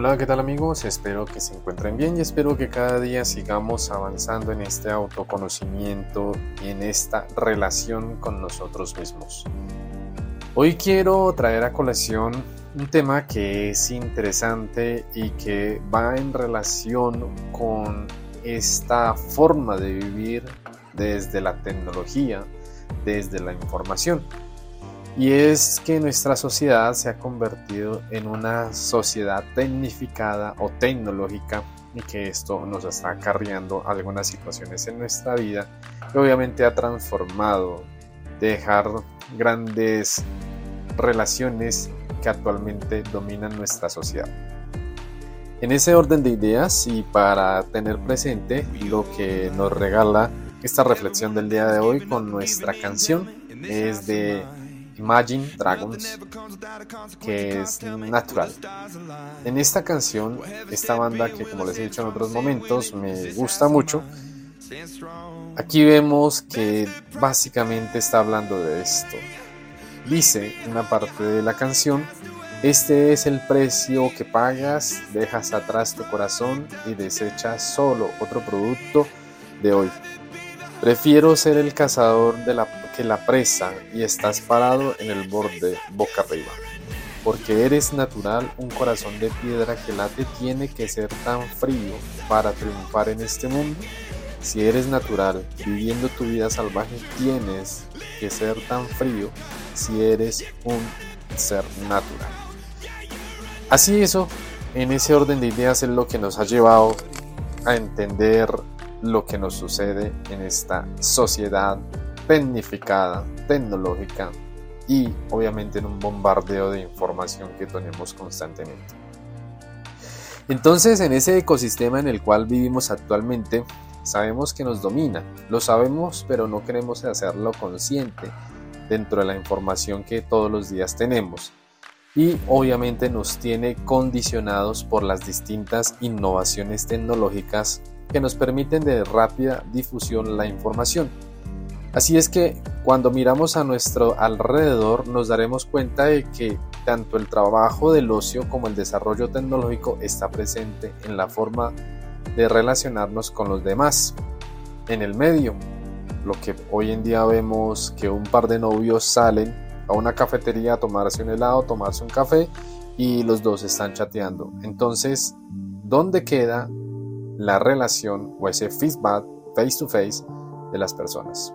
Hola, ¿qué tal amigos? Espero que se encuentren bien y espero que cada día sigamos avanzando en este autoconocimiento y en esta relación con nosotros mismos. Hoy quiero traer a colación un tema que es interesante y que va en relación con esta forma de vivir desde la tecnología, desde la información. Y es que nuestra sociedad se ha convertido en una sociedad tecnificada o tecnológica y que esto nos está acarreando algunas situaciones en nuestra vida que obviamente ha transformado dejar grandes relaciones que actualmente dominan nuestra sociedad. En ese orden de ideas y para tener presente lo que nos regala esta reflexión del día de hoy con nuestra canción es de Imagine Dragons, que es natural. En esta canción, esta banda que como les he dicho en otros momentos me gusta mucho, aquí vemos que básicamente está hablando de esto. Dice una parte de la canción, este es el precio que pagas, dejas atrás tu corazón y desechas solo otro producto de hoy. Prefiero ser el cazador de la la presa y estás parado en el borde boca arriba. Porque eres natural, un corazón de piedra que late tiene que ser tan frío para triunfar en este mundo. Si eres natural, viviendo tu vida salvaje, tienes que ser tan frío si eres un ser natural. Así eso, en ese orden de ideas es lo que nos ha llevado a entender lo que nos sucede en esta sociedad tecnificada, tecnológica y obviamente en un bombardeo de información que tenemos constantemente. Entonces, en ese ecosistema en el cual vivimos actualmente, sabemos que nos domina, lo sabemos, pero no queremos hacerlo consciente dentro de la información que todos los días tenemos. Y obviamente nos tiene condicionados por las distintas innovaciones tecnológicas que nos permiten de rápida difusión la información Así es que cuando miramos a nuestro alrededor nos daremos cuenta de que tanto el trabajo del ocio como el desarrollo tecnológico está presente en la forma de relacionarnos con los demás. En el medio, lo que hoy en día vemos que un par de novios salen a una cafetería a tomarse un helado, tomarse un café y los dos están chateando. Entonces, ¿dónde queda la relación o ese feedback face to face de las personas?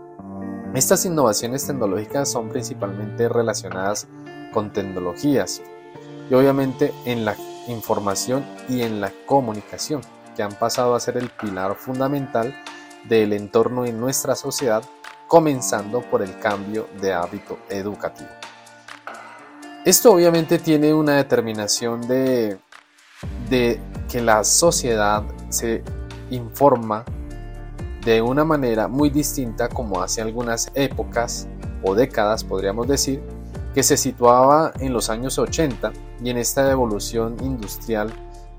Estas innovaciones tecnológicas son principalmente relacionadas con tecnologías y obviamente en la información y en la comunicación, que han pasado a ser el pilar fundamental del entorno en nuestra sociedad, comenzando por el cambio de hábito educativo. Esto obviamente tiene una determinación de, de que la sociedad se informa de una manera muy distinta como hace algunas épocas o décadas podríamos decir, que se situaba en los años 80 y en esta evolución industrial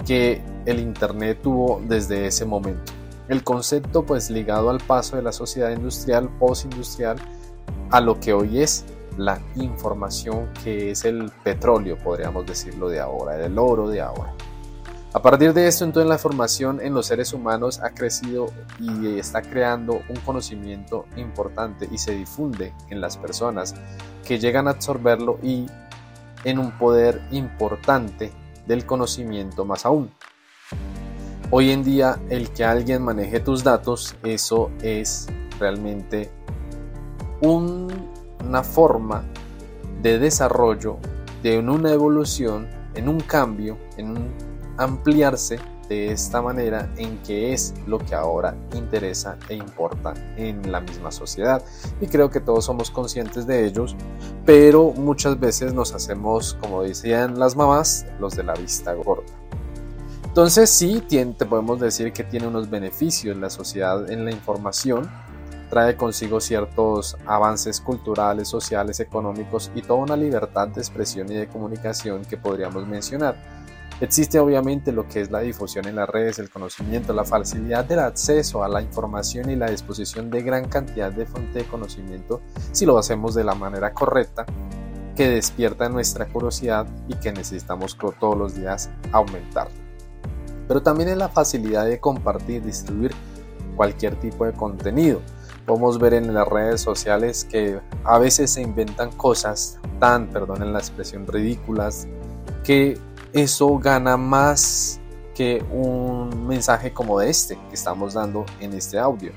que el Internet tuvo desde ese momento. El concepto pues ligado al paso de la sociedad industrial, postindustrial, a lo que hoy es la información que es el petróleo, podríamos decirlo de ahora, el oro de ahora. A partir de esto, entonces la formación en los seres humanos ha crecido y está creando un conocimiento importante y se difunde en las personas que llegan a absorberlo y en un poder importante del conocimiento más aún. Hoy en día el que alguien maneje tus datos, eso es realmente una forma de desarrollo, de una evolución, en un cambio, en un ampliarse de esta manera en que es lo que ahora interesa e importa en la misma sociedad. Y creo que todos somos conscientes de ellos, pero muchas veces nos hacemos, como decían las mamás, los de la vista gorda. Entonces sí, te podemos decir que tiene unos beneficios la sociedad en la información, trae consigo ciertos avances culturales, sociales, económicos y toda una libertad de expresión y de comunicación que podríamos mencionar Existe obviamente lo que es la difusión en las redes, el conocimiento, la facilidad del acceso a la información y la disposición de gran cantidad de fuente de conocimiento si lo hacemos de la manera correcta. que despierta nuestra curiosidad y que necesitamos todos los días aumentar. Pero también es la facilidad de compartir, distribuir cualquier tipo de contenido. Podemos ver en las redes sociales que a veces se inventan cosas tan, perdonen la expresión, ridículas, que eso gana más que un mensaje como este que estamos dando en este audio.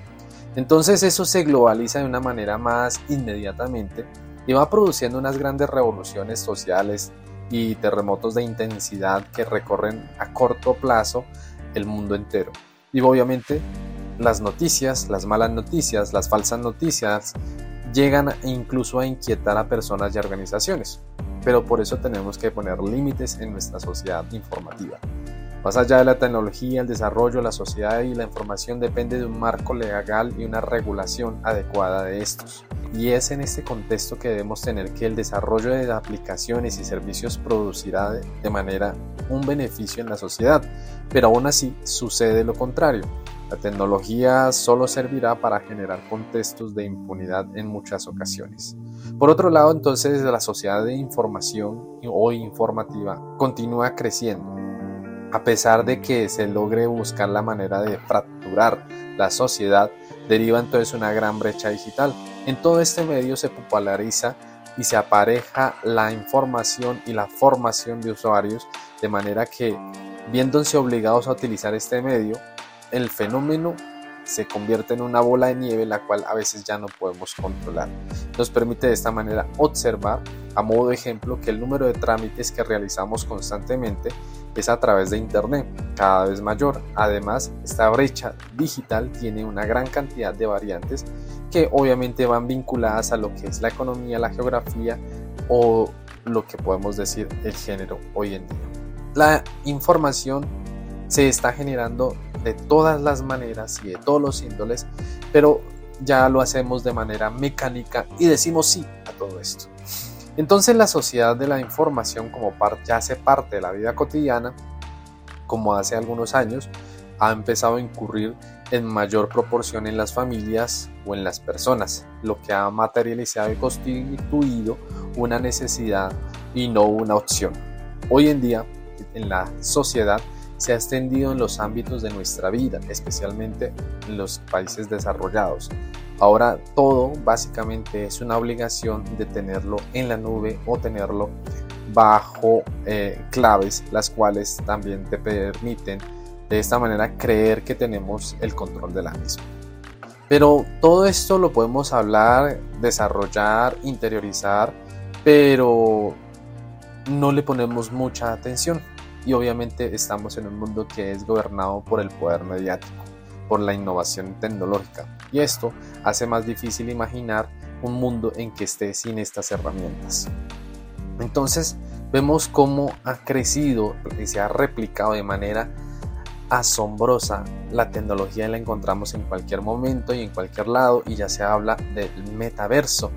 Entonces eso se globaliza de una manera más inmediatamente y va produciendo unas grandes revoluciones sociales y terremotos de intensidad que recorren a corto plazo el mundo entero. Y obviamente las noticias, las malas noticias, las falsas noticias llegan incluso a inquietar a personas y organizaciones. Pero por eso tenemos que poner límites en nuestra sociedad informativa. Más allá de la tecnología, el desarrollo, la sociedad y la información depende de un marco legal y una regulación adecuada de estos. Y es en este contexto que debemos tener que el desarrollo de aplicaciones y servicios producirá de manera un beneficio en la sociedad, pero aún así sucede lo contrario. La tecnología solo servirá para generar contextos de impunidad en muchas ocasiones. Por otro lado, entonces, la sociedad de información o informativa continúa creciendo a pesar de que se logre buscar la manera de fracturar la sociedad, deriva entonces una gran brecha digital. En todo este medio se populariza y se apareja la información y la formación de usuarios, de manera que, viéndose obligados a utilizar este medio, el fenómeno se convierte en una bola de nieve la cual a veces ya no podemos controlar. Nos permite de esta manera observar, a modo de ejemplo, que el número de trámites que realizamos constantemente es a través de Internet, cada vez mayor. Además, esta brecha digital tiene una gran cantidad de variantes que obviamente van vinculadas a lo que es la economía, la geografía o lo que podemos decir el género hoy en día. La información se está generando de todas las maneras y de todos los índoles, pero ya lo hacemos de manera mecánica y decimos sí a todo esto. Entonces la sociedad de la información como ya hace parte de la vida cotidiana, como hace algunos años, ha empezado a incurrir en mayor proporción en las familias o en las personas, lo que ha materializado y constituido una necesidad y no una opción. Hoy en día, en la sociedad, se ha extendido en los ámbitos de nuestra vida, especialmente en los países desarrollados. Ahora todo básicamente es una obligación de tenerlo en la nube o tenerlo bajo eh, claves, las cuales también te permiten de esta manera creer que tenemos el control de la misma. Pero todo esto lo podemos hablar, desarrollar, interiorizar, pero no le ponemos mucha atención y obviamente estamos en un mundo que es gobernado por el poder mediático, por la innovación tecnológica y esto hace más difícil imaginar un mundo en que esté sin estas herramientas. Entonces vemos cómo ha crecido y se ha replicado de manera asombrosa. La tecnología la encontramos en cualquier momento y en cualquier lado y ya se habla del metaverso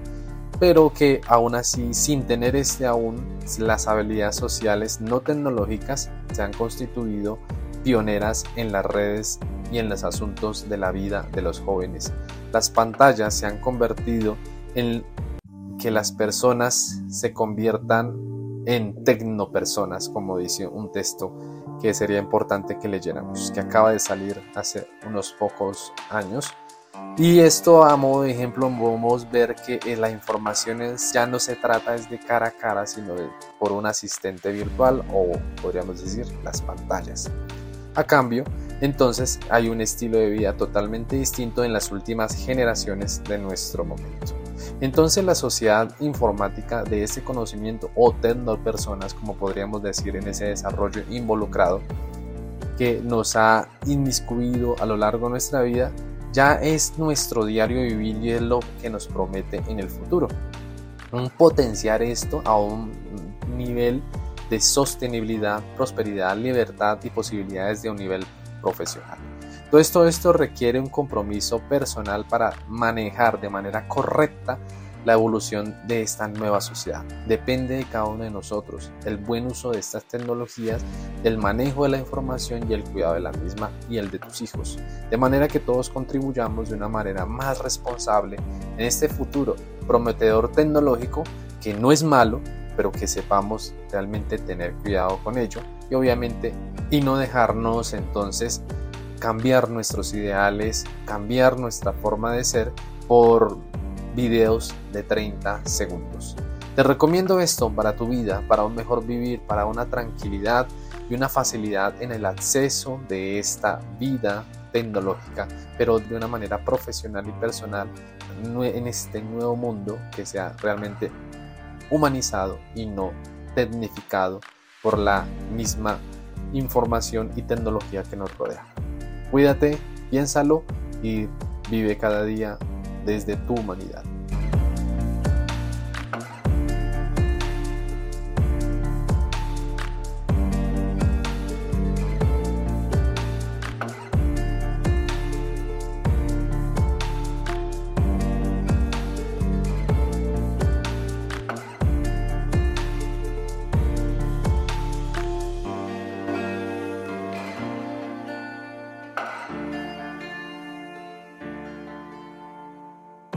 pero que aún así, sin tener este aún, las habilidades sociales no tecnológicas se han constituido pioneras en las redes y en los asuntos de la vida de los jóvenes. Las pantallas se han convertido en que las personas se conviertan en tecnopersonas, como dice un texto que sería importante que leyéramos, que acaba de salir hace unos pocos años y esto a modo de ejemplo podemos ver que eh, la información ya no se trata de cara a cara, sino por un asistente virtual o podríamos decir las pantallas. A cambio, entonces hay un estilo de vida totalmente distinto en las últimas generaciones de nuestro momento. Entonces la sociedad informática de este conocimiento o personas, como podríamos decir en ese desarrollo involucrado, que nos ha inmiscuido a lo largo de nuestra vida, ya es nuestro diario vivir y es lo que nos promete en el futuro. Un potenciar esto a un nivel de sostenibilidad, prosperidad, libertad y posibilidades de un nivel profesional. Todo esto requiere un compromiso personal para manejar de manera correcta la evolución de esta nueva sociedad. Depende de cada uno de nosotros el buen uso de estas tecnologías, el manejo de la información y el cuidado de la misma y el de tus hijos. De manera que todos contribuyamos de una manera más responsable en este futuro prometedor tecnológico que no es malo, pero que sepamos realmente tener cuidado con ello y obviamente y no dejarnos entonces cambiar nuestros ideales, cambiar nuestra forma de ser por videos de 30 segundos. Te recomiendo esto para tu vida, para un mejor vivir, para una tranquilidad y una facilidad en el acceso de esta vida tecnológica, pero de una manera profesional y personal en este nuevo mundo que sea realmente humanizado y no tecnificado por la misma información y tecnología que nos rodea. Cuídate, piénsalo y vive cada día desde tu humanidad.